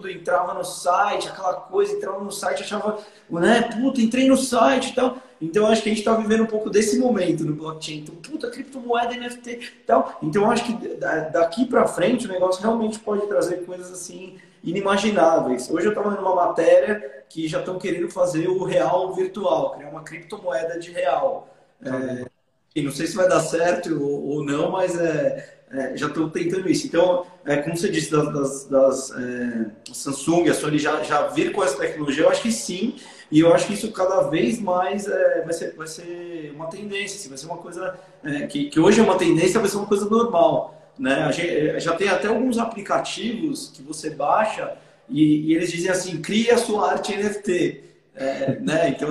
Tudo entrava no site, aquela coisa, entrava no site, achava, né? Puta, entrei no site e tal. Então, acho que a gente está vivendo um pouco desse momento no blockchain. Então, puta, criptomoeda, NFT e tal. Então, acho que daqui para frente o negócio realmente pode trazer coisas assim inimagináveis. Hoje eu estava lendo uma matéria que já estão querendo fazer o real virtual, criar uma criptomoeda de real. É, e não sei se vai dar certo ou, ou não, mas é, é, já estão tentando isso. Então, é, como você disse, das, das, das é, Samsung, a Sony já, já vir com essa tecnologia, eu acho que sim. E eu acho que isso cada vez mais é, vai, ser, vai ser uma tendência, assim, vai ser uma coisa é, que, que hoje é uma tendência, vai ser uma coisa normal. Né? Gente, é, já tem até alguns aplicativos que você baixa e, e eles dizem assim, cria a sua arte NFT. Né? Então,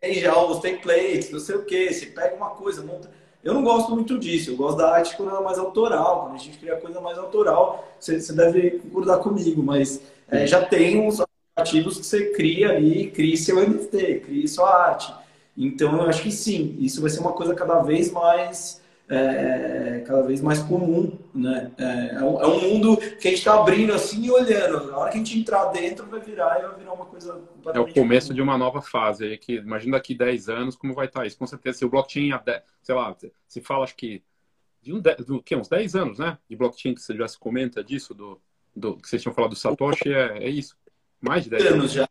tem já os templates, não sei o que, você pega uma coisa, monta... Eu não gosto muito disso, eu gosto da arte quando ela é mais autoral, quando a gente cria coisa mais autoral, você, deve concordar comigo, mas é, já tem uns ativos que você cria ali, cria seu NFT, cria sua arte. Então, eu acho que sim, isso vai ser uma coisa cada vez mais é, cada vez mais comum, né? É, é, um, é um mundo que a gente está abrindo assim e olhando. Na hora que a gente entrar dentro, vai virar vai virar uma coisa É o começo comum. de uma nova fase. Aí, que, imagina daqui 10 anos como vai estar tá isso. Com certeza, se o blockchain, sei lá, se fala, acho que de um, do, que, uns 10 anos, né? De blockchain, que você já se comenta disso, do, do que vocês tinham falado do Satoshi, é, é isso. Mais de 10 anos. anos já.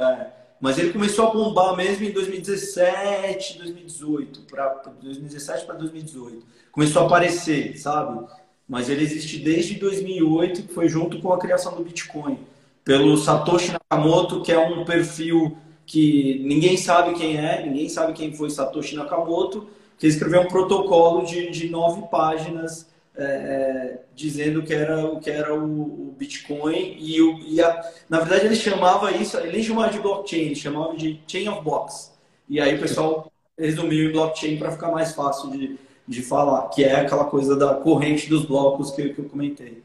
É. Mas ele começou a bombar mesmo em 2017, 2018, para 2017 para 2018. Começou a aparecer, sabe? Mas ele existe desde 2008, que foi junto com a criação do Bitcoin, pelo Satoshi Nakamoto, que é um perfil que ninguém sabe quem é, ninguém sabe quem foi Satoshi Nakamoto, que escreveu um protocolo de, de nove páginas é, dizendo que era o que era o, o Bitcoin e, o, e a, na verdade ele chamava isso, ele chamava de blockchain, ele chamava de chain of blocks. E aí o pessoal resumiu em blockchain para ficar mais fácil de, de falar, que é aquela coisa da corrente dos blocos que, que eu comentei.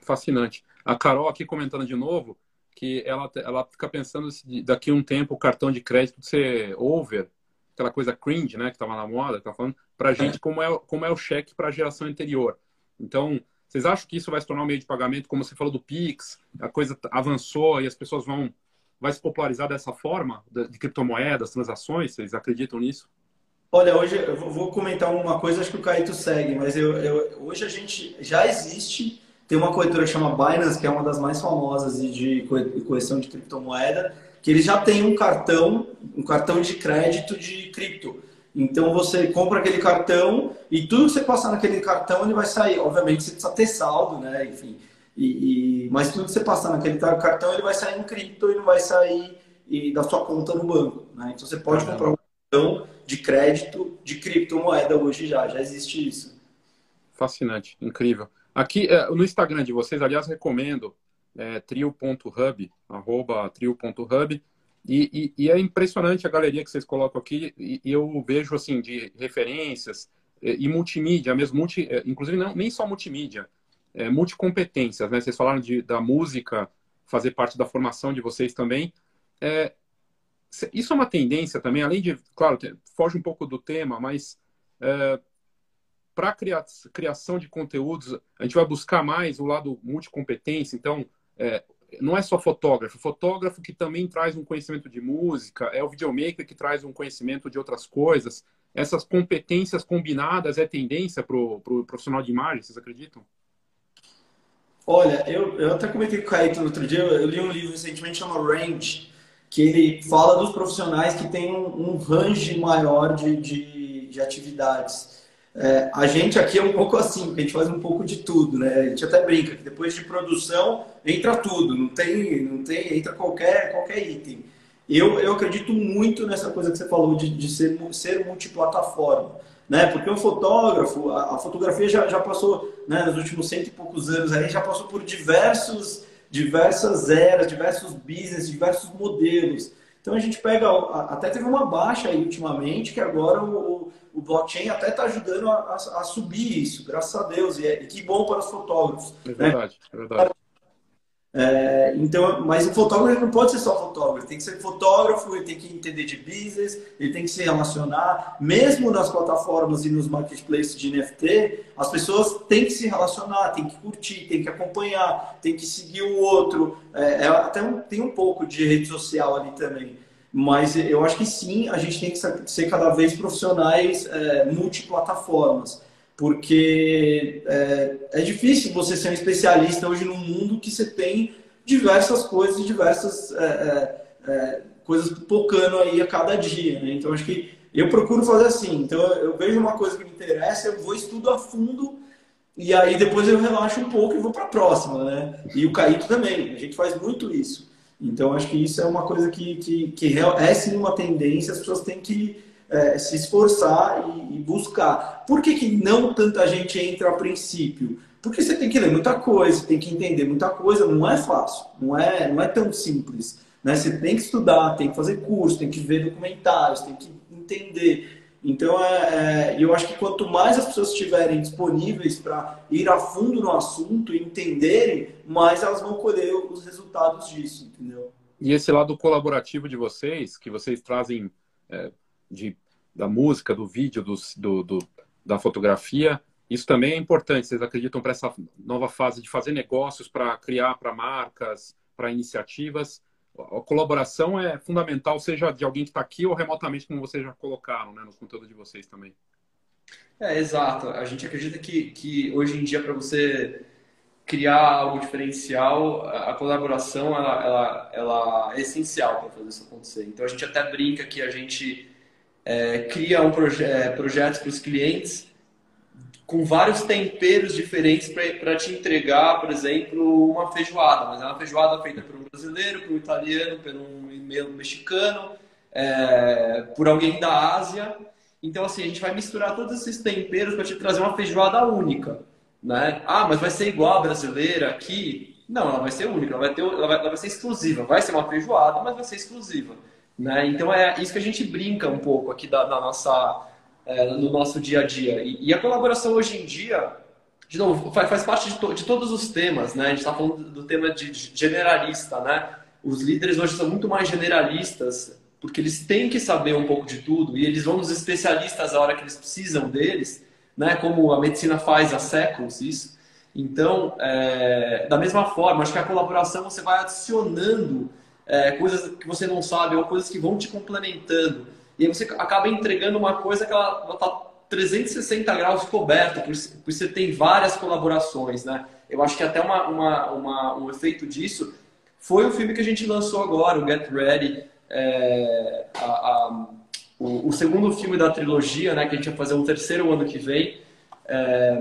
Fascinante. A Carol aqui comentando de novo que ela, ela fica pensando se daqui a um tempo o cartão de crédito ser over, aquela coisa cringe, né, que estava na moda, que tá falando, para a gente como é, como é o cheque para a geração anterior. Então, vocês acham que isso vai se tornar um meio de pagamento, como você falou do Pix, a coisa avançou e as pessoas vão vai se popularizar dessa forma de criptomoedas, transações? Vocês acreditam nisso? Olha, hoje eu vou comentar uma coisa, acho que o Caíto segue, mas eu, eu, hoje a gente já existe, tem uma corretora que chama Binance, que é uma das mais famosas de correção de criptomoeda, que ele já tem um cartão, um cartão de crédito de cripto. Então você compra aquele cartão e tudo que você passar naquele cartão ele vai sair. Obviamente você precisa ter saldo, né? Enfim. E, e, mas tudo que você passar naquele cartão ele vai sair em cripto e não vai sair e, da sua conta no banco. Né? Então você pode comprar um cartão de crédito de criptomoeda hoje já, já existe isso. Fascinante, incrível. Aqui é, no Instagram de vocês, aliás, recomendo é, trio.hub, arroba trio.hub. E, e, e, é impressionante a galeria que vocês colocam aqui, e, e eu vejo assim de referências e, e multimídia, mesmo multi, é, inclusive não, nem só multimídia, é, multicompetências, né? Vocês falaram de, da música fazer parte da formação de vocês também. É, isso é uma tendência também, além de, claro, foge um pouco do tema, mas é, para cria, criação de conteúdos, a gente vai buscar mais o lado multicompetência, então é, não é só fotógrafo, fotógrafo que também traz um conhecimento de música, é o videomaker que traz um conhecimento de outras coisas. Essas competências combinadas é tendência para o pro profissional de imagem, vocês acreditam? Olha, eu, eu até comentei com o Caíto no outro dia, eu li um livro recentemente chamado Range, que ele fala dos profissionais que têm um, um range maior de, de, de atividades. É, a gente aqui é um pouco assim, porque a gente faz um pouco de tudo, né? A gente até brinca que depois de produção entra tudo, não tem, não tem, entra qualquer, qualquer item. Eu, eu acredito muito nessa coisa que você falou de, de ser, ser multiplataforma, né? Porque o fotógrafo, a, a fotografia já, já passou, né, nos últimos cento e poucos anos aí, já passou por diversos, diversas eras, diversos business, diversos modelos. Então a gente pega, até teve uma baixa aí ultimamente, que agora o, o blockchain até está ajudando a, a, subir isso, graças a Deus, e, é, e que bom para os fotógrafos. É verdade, né? é verdade. É, então, mas o fotógrafo não pode ser só fotógrafo, tem que ser fotógrafo, ele tem que entender de business, ele tem que se relacionar. Mesmo nas plataformas e nos marketplaces de NFT, as pessoas têm que se relacionar, têm que curtir, têm que acompanhar, têm que seguir o outro. É, é, até um, tem um pouco de rede social ali também. Mas eu acho que sim, a gente tem que ser cada vez profissionais é, multiplataformas porque é, é, difícil você ser um especialista hoje num mundo que você tem diversas coisas, diversas é, é, é coisas pipocando aí a cada dia. Né? Então, acho que eu procuro fazer assim. Então, eu vejo uma coisa que me interessa, eu vou estudo a fundo e aí depois eu relaxo um pouco e vou para a próxima. Né? E o Caíto também, a gente faz muito isso. Então, acho que isso é uma coisa que, que, que é sim uma tendência, as pessoas têm que é, se esforçar e, e, buscar. Por que, que não tanta gente entra a princípio? Porque você tem que ler muita coisa, tem que entender muita coisa, não é fácil, não é, não é tão simples. Né? Você tem que estudar, tem que fazer curso, tem que ver documentários, tem que entender. Então, é, é, eu acho que quanto mais as pessoas estiverem disponíveis para ir a fundo no assunto e entenderem, mais elas vão colher os resultados disso, entendeu? E esse lado colaborativo de vocês, que vocês trazem é, de, da música, do vídeo, do, do, do, da fotografia. Isso também é importante. Vocês acreditam para essa nova fase de fazer negócios, para criar para marcas, para iniciativas? A colaboração é fundamental, seja de alguém que está aqui ou remotamente, como vocês já colocaram né, no conteúdo de vocês também. É, exato. A gente acredita que, que hoje em dia, para você criar algo diferencial, a colaboração ela, ela, ela é essencial para fazer isso acontecer. Então a gente até brinca que a gente é, cria um proje é, projetos para os clientes com vários temperos diferentes para te entregar, por exemplo, uma feijoada. Mas é uma feijoada feita por um brasileiro, por um italiano, por um mexicano, é, por alguém da Ásia. Então, assim, a gente vai misturar todos esses temperos para te trazer uma feijoada única. Né? Ah, mas vai ser igual a brasileira aqui? Não, ela vai ser única, ela vai, ter, ela vai, ela vai ser exclusiva. Vai ser uma feijoada, mas vai ser exclusiva. Né? Então é isso que a gente brinca um pouco aqui da, na nossa, é, no nosso dia a dia. E, e, a colaboração hoje em dia, de novo, faz, faz parte de, to, de, todos os temas. Né? A gente está falando do tema de, de generalista. Né? Os líderes hoje são muito mais generalistas, porque eles têm que saber um pouco de tudo e eles vão nos especialistas a hora que eles precisam deles, né? Como a medicina faz há séculos isso. Então, é, da mesma forma, acho que a colaboração você vai adicionando é, coisas que você não sabe ou coisas que vão te complementando. E aí você acaba entregando uma coisa que ela está 360 graus coberta, por, por você tem várias colaborações, né? Eu acho que até uma, uma, uma, um efeito disso foi o filme que a gente lançou agora, o Get Ready, é, a, a, o, o, segundo filme da trilogia, né? Que a gente vai fazer o terceiro ano que vem. É,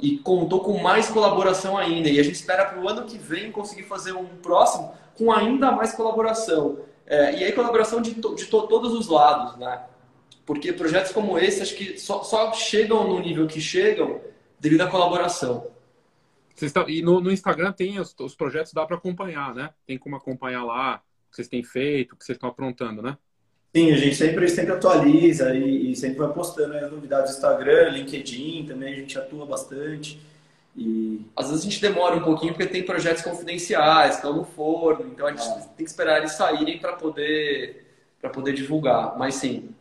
e contou com mais colaboração ainda. E a gente espera para o ano que vem conseguir fazer um próximo com ainda mais colaboração. É, e aí colaboração de, to, de to, todos os lados, né? Porque projetos como esse, acho que só, só chegam no nível que chegam devido à colaboração. Estão, e no, no, Instagram tem os, os projetos, dá para acompanhar, né? Tem como acompanhar lá o que vocês têm feito, o que vocês estão aprontando, né? Sim, a gente sempre, sempre atualiza e, e sempre vai postando as novidades do Instagram, LinkedIn também, a gente atua bastante. E às vezes a gente demora um pouquinho porque tem projetos confidenciais, estão no forno, então a gente ah. tem que esperar eles saírem para poder, poder divulgar. Mas sim,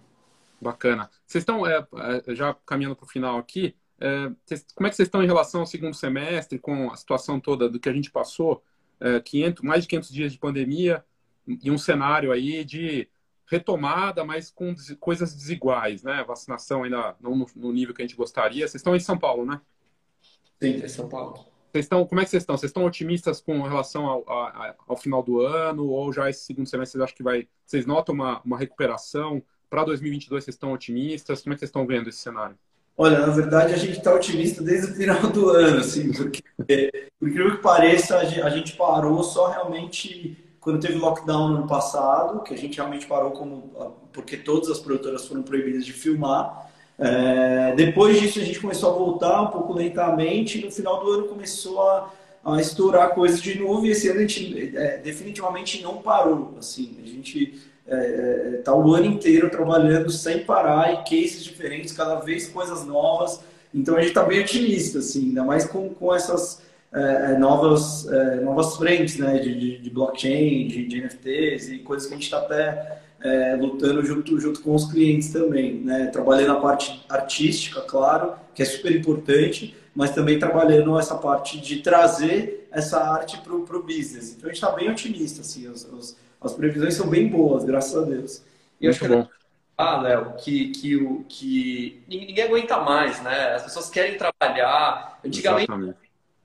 Bacana. Vocês estão, é, é já caminhando para o final aqui, é, vocês, como é que vocês estão em relação ao segundo semestre, com a situação toda do que a gente passou, é, 500, mais de 500 dias de pandemia e um cenário aí de retomada, mas com coisas desiguais, né? Vacinação ainda não no, no nível que a gente gostaria. Vocês estão em São Paulo, né? Sim, em São Paulo. Vocês estão, como é que vocês estão? Vocês estão otimistas com relação ao, ao, ao final do ano ou já esse segundo semestre vocês acham que vai, vocês notam uma, uma recuperação? Para 2022, vocês estão otimistas? Como é que vocês estão vendo esse cenário? Olha, na verdade, a gente está otimista desde o final do ano, assim, porque, por incrível que pareça, a gente parou só realmente quando teve lockdown no ano passado, que a gente realmente parou como, porque todas as produtoras foram proibidas de filmar. É, depois disso, a gente começou a voltar um pouco lentamente, no final do ano começou a, a estourar coisas de novo, e esse ano a gente é, definitivamente não parou. Assim, a gente está é, é tá o ano inteiro trabalhando sem parar e cases diferentes, cada vez coisas novas. Então a gente está bem otimista, assim, ainda mais com, com essas é, é novas, novas frentes né, de, de, de blockchain, de, de, NFTs e coisas que a gente está até é, lutando junto, junto com os clientes também. Né? Trabalhando a parte artística, claro, que é super importante, mas também trabalhando essa parte de trazer essa arte para o business. Então a gente está bem otimista, assim, os, os as previsões são bem boas, graças a Deus. E acho que. Ah, Léo, que, que, o, que ninguém aguenta mais, né? As pessoas querem trabalhar. Antigamente, Exatamente.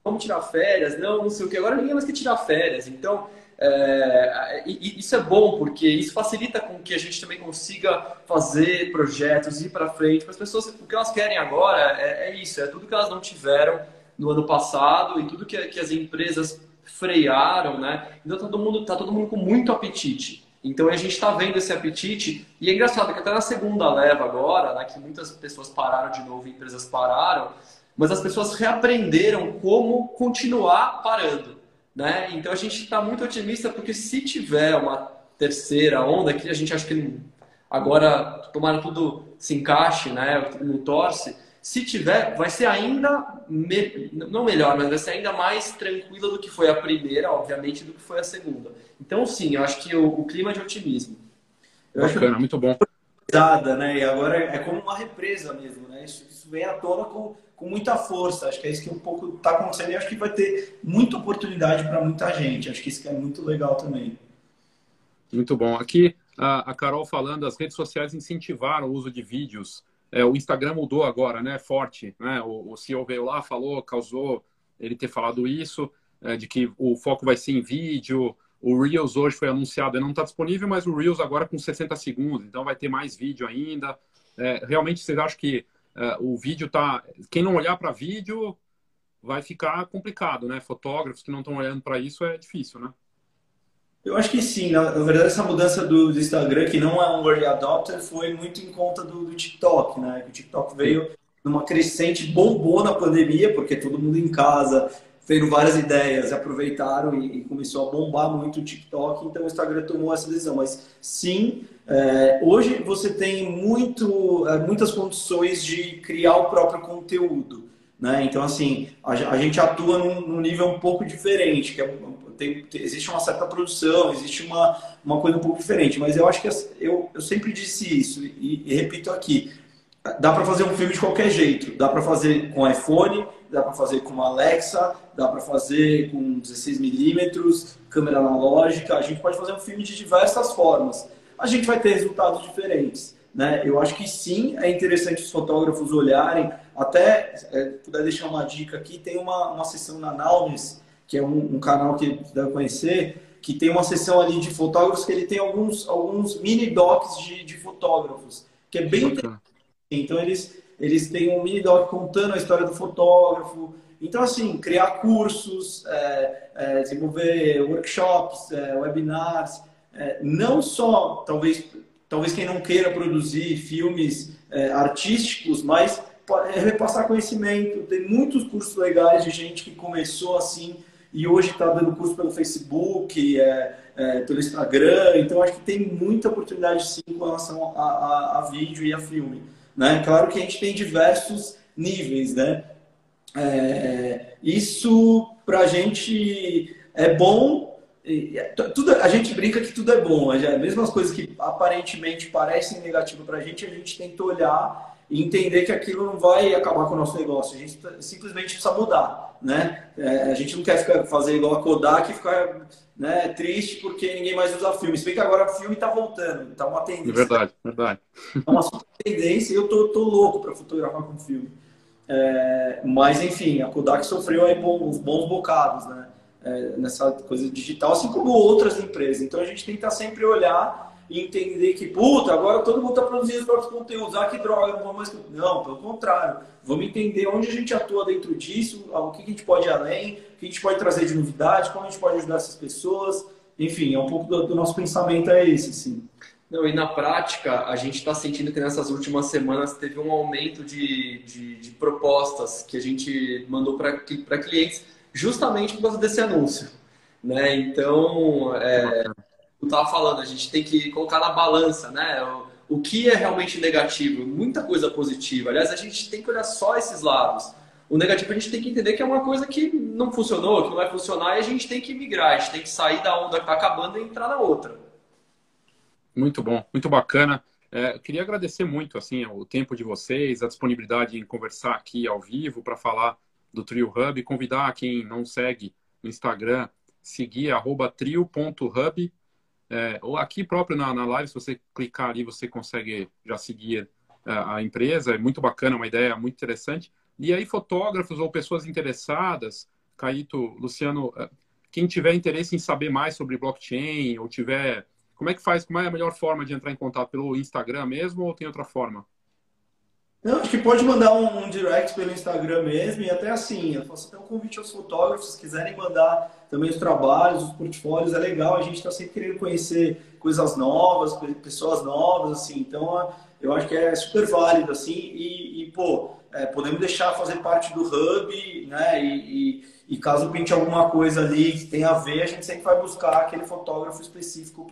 vamos tirar férias, não, não sei o que. Agora ninguém mais quer tirar férias. Então, é, isso é bom, porque isso facilita com que a gente também consiga fazer projetos, ir para frente. Para as pessoas, o que elas querem agora é, é, isso, é tudo que elas não tiveram no ano passado e tudo que, que as empresas frearam, né? Então todo mundo tá todo mundo com muito apetite. Então a gente está vendo esse apetite e é engraçado que até na segunda leva agora, né, que muitas pessoas pararam de novo, empresas pararam, mas as pessoas reaprenderam como continuar parando, né? Então a gente está muito otimista porque se tiver uma terceira onda que a gente acha que agora tomara tudo se encaixe, né? Não torce se tiver, vai ser ainda, me... não melhor, mas vai ser ainda mais tranquila do que foi a primeira, obviamente, do que foi a segunda. Então, sim, eu acho que o, o clima é de otimismo. Eu Bacana, acho... muito bom. Né? E agora é como uma represa mesmo, né? Isso, isso vem à tona com, com muita força. Acho que é isso que um pouco está acontecendo e acho que vai ter muita oportunidade para muita gente. Acho que isso é muito legal também. Muito bom. Aqui a, Carol falando, as redes sociais incentivaram o uso de vídeos é, o Instagram mudou agora, né? Forte, né? O, o CEO veio lá, falou, causou ele ter falado isso, é, de que o foco vai ser em vídeo. O Reels hoje foi anunciado, ele não está disponível, mas o Reels agora com 60 segundos, então vai ter mais vídeo ainda. É, realmente, vocês acham que o vídeo tá. Quem não olhar para vídeo vai ficar complicado, né? Fotógrafos que não estão olhando para isso é difícil, né? Eu acho que sim. Na, verdade, essa mudança do, do, Instagram, que não é um early adopter, foi muito em conta do, do TikTok, né? O TikTok veio numa crescente, bombou na pandemia, porque todo mundo em casa, tendo várias ideias, aproveitaram e, e, começou a bombar muito o TikTok, então o Instagram tomou essa decisão. Mas sim, é, hoje você tem muito, é, muitas condições de criar o próprio conteúdo. Né? Então, assim, a, a gente atua num, num, nível um pouco diferente, que é, tem, existe uma certa produção, existe uma, uma coisa um pouco diferente, mas eu acho que eu, eu sempre disse isso e, e repito aqui, dá para fazer um filme de qualquer jeito, dá para fazer com iPhone, dá para fazer com Alexa, dá para fazer com 16 milímetros, câmera analógica, a gente pode fazer um filme de diversas formas. A gente vai ter resultados diferentes. Né? Eu acho que sim, é interessante os fotógrafos olharem. Até, é, puder deixar uma dica aqui, tem uma, uma sessão na Naunes, que é um, um canal que deve conhecer, que tem uma sessão ali de fotógrafos que ele tem alguns, alguns mini docs de, de fotógrafos, que é bem interessante. Então, eles, eles têm um mini doc contando a história do fotógrafo. Então, assim, criar cursos, é, é, desenvolver workshops, é, webinars, é, não só, talvez, talvez quem não queira produzir filmes é, artísticos, mas é repassar conhecimento. Tem muitos cursos legais de gente que começou assim e hoje está dando curso pelo Facebook, pelo Instagram. Então, acho que tem muita oportunidade sim com relação a, a, a, vídeo e a filme. Né? Claro que a gente tem diversos níveis. Né? É, isso, para a gente, é bom tudo, a gente brinca que tudo é bom, já, mesmo as coisas que aparentemente parecem negativas para a gente, a gente tenta olhar e entender que aquilo não vai acabar com o nosso negócio. A gente simplesmente precisa mudar, né? É, a gente não quer ficar, fazer igual a Kodak e ficar né, triste porque ninguém mais usa filme. Se bem que agora o filme está voltando, está uma tendência. É verdade, verdade. É uma super tendência e eu tô, tô louco para fotografar com filme. É, mas enfim, a Kodak sofreu aí bons, bons bocados, né? é, nessa coisa digital, assim como outras empresas. Então a gente tem que estar sempre olhar e entender que, puta, agora todo mundo está produzindo os próprios conteúdos, ah, que droga, não vou mais. Não, pelo contrário. Vamos entender onde a gente atua dentro disso, o que a gente pode ir além, o que a gente pode trazer de novidade, como a gente pode ajudar essas pessoas. Enfim, é um pouco do, do nosso pensamento é esse, sim. Não, e na prática, a gente está sentindo que nessas últimas semanas teve um aumento de, de, de propostas que a gente mandou para clientes justamente por causa desse anúncio. Né? Então, é, eu estava falando, a gente tem que colocar na balança né? o, o que é realmente negativo, muita coisa positiva. Aliás, a gente tem que olhar só esses lados. O negativo a gente tem que entender que é uma coisa que não funcionou, que não vai funcionar e a gente tem que migrar, a gente tem que sair da onda que está acabando e entrar na outra. Muito bom, muito bacana. É, queria agradecer muito assim o tempo de vocês, a disponibilidade em conversar aqui ao vivo para falar do Trio Hub. Convidar quem não segue no Instagram, seguir trio.hub. É, ou aqui próprio na, na live, se você clicar ali, você consegue já seguir a, é, a empresa. É muito bacana, uma ideia muito interessante. E aí, fotógrafos ou pessoas interessadas, Caíto, Luciano, é, quem tiver interesse em saber mais sobre blockchain ou tiver. Como é que faz? Como é a melhor forma de entrar em contato? Pelo Instagram mesmo ou tem outra forma? Não, acho que pode mandar um, um, direct pelo Instagram mesmo e até assim, eu faço até um convite aos fotógrafos, se quiserem mandar também os trabalhos, os portfólios, é legal, a gente está sempre querendo conhecer coisas novas, pessoas novas, assim, então eu acho que é super válido, assim, e, e pô, é, podemos deixar fazer parte do hub, né, e, e, e, caso pinte alguma coisa ali que tenha a ver, a gente sempre vai buscar aquele fotógrafo específico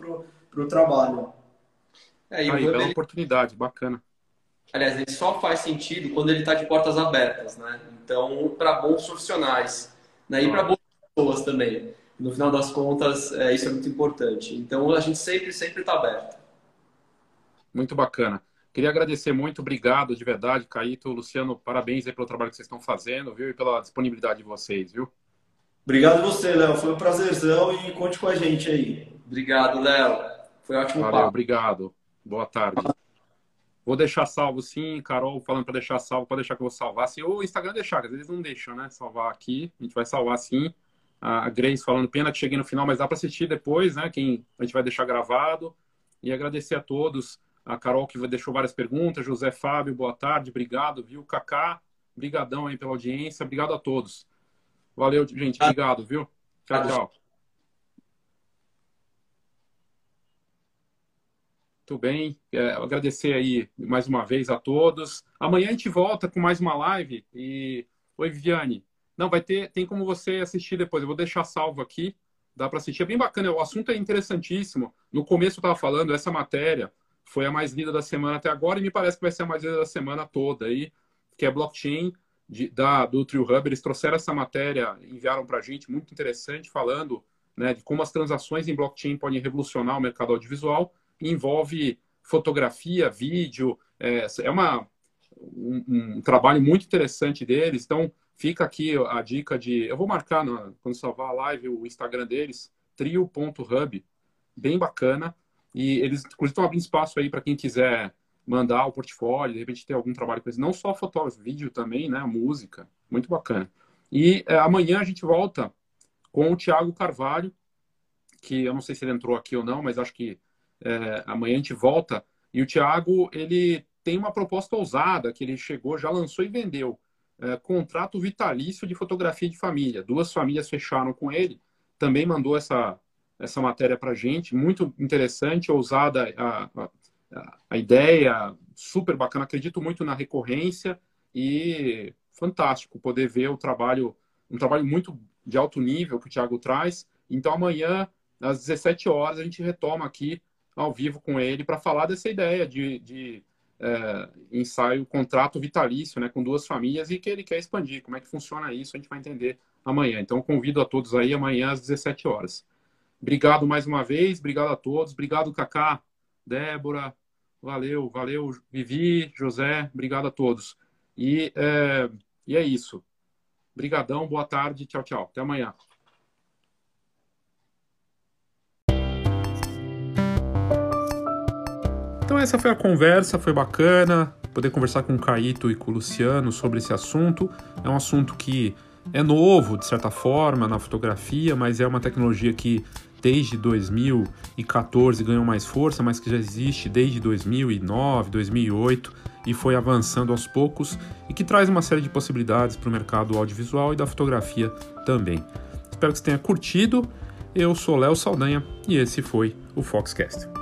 para o trabalho. É, e Aí, bela ele... oportunidade, bacana. Aliás, ele só faz sentido quando ele está de portas abertas, né? Então, para bons profissionais, né? E para boas pessoas também. No final das contas, é, isso é muito importante. Então, a gente sempre, sempre está aberto. Muito bacana. Queria agradecer muito, obrigado de verdade, Caíto, Luciano, parabéns aí pelo trabalho que vocês estão fazendo, viu? E pela disponibilidade de vocês, viu? Obrigado você, Léo. Foi um prazerzão e conte com a gente aí. Obrigado, Léo. Foi ótimo Valeu, papo. obrigado. Boa tarde. Vou deixar salvo sim, Carol falando para deixar salvo, para deixar que eu vou salvar. Se o Instagram deixar, às vezes não deixam, né? Salvar aqui, a gente vai salvar sim. A Grace falando, pena que cheguei no final, mas dá para assistir depois, né? Quem a gente vai deixar gravado. E agradecer a todos. A Carol que deixou várias perguntas, José Fábio, boa tarde, obrigado, viu? Kaká, brigadão aí pela audiência, obrigado a todos. Valeu, gente, obrigado, viu? Tchau, tchau. Muito bem. É, agradecer aí mais uma vez a todos. Amanhã a gente volta com mais uma live. E oi, Viviane. Não, vai ter, tem como você assistir depois. Eu vou deixar salvo aqui. Dá para assistir. É bem bacana. O assunto é interessantíssimo. No começo eu estava falando, essa matéria foi a mais lida da semana até agora e me parece que vai ser a mais lida da semana toda aí, que é blockchain de, da, do Trio Hub, eles trouxeram essa matéria, enviaram para a gente, muito interessante, falando né, de como as transações em blockchain podem revolucionar o mercado audiovisual. Envolve fotografia, vídeo, é, é uma, um, um, trabalho muito interessante deles. Então, fica aqui a dica de. Eu vou marcar na, quando salvar a live o Instagram deles, trio.hub, bem bacana. E eles, inclusive, estão abrindo espaço aí para quem quiser mandar o portfólio, de repente ter algum trabalho com eles. Não só fotógrafo, vídeo também, né? Música. Muito bacana. E é, amanhã a gente volta com o Thiago Carvalho, que eu não sei se ele entrou aqui ou não, mas acho que é, amanhã a gente volta. E o Thiago, ele tem uma proposta ousada que ele chegou, já lançou e vendeu. É, contrato vitalício de fotografia de família. Duas famílias fecharam com ele. Também mandou essa, essa matéria para gente. Muito interessante, ousada a, a, a ideia, super bacana. Acredito muito na recorrência e fantástico poder ver o trabalho, um trabalho muito de alto nível que o Thiago traz. Então amanhã, às 17 horas, a gente retoma aqui ao vivo com ele para falar dessa ideia de, de é, ensaio, contrato vitalício né, com duas famílias e que ele quer expandir. Como é que funciona isso? A gente vai entender amanhã. Então convido a todos aí amanhã às 17 horas. Obrigado mais uma vez, obrigado a todos, obrigado Kaká, Débora, valeu, valeu Vivi, José, obrigado a todos. E é, e é isso. Obrigadão, boa tarde, tchau, tchau. Até amanhã. Então essa foi a conversa, foi bacana poder conversar com o Caíto e com o Luciano sobre esse assunto. É um assunto que é novo, de certa forma, na fotografia, mas é uma tecnologia que desde 2014 ganhou mais força, mas que já existe desde 2009, 2008 e foi avançando aos poucos e que traz uma série de possibilidades para o mercado audiovisual e da fotografia também. Espero que você tenha curtido. Eu sou Léo Saldanha e esse foi o Foxcast.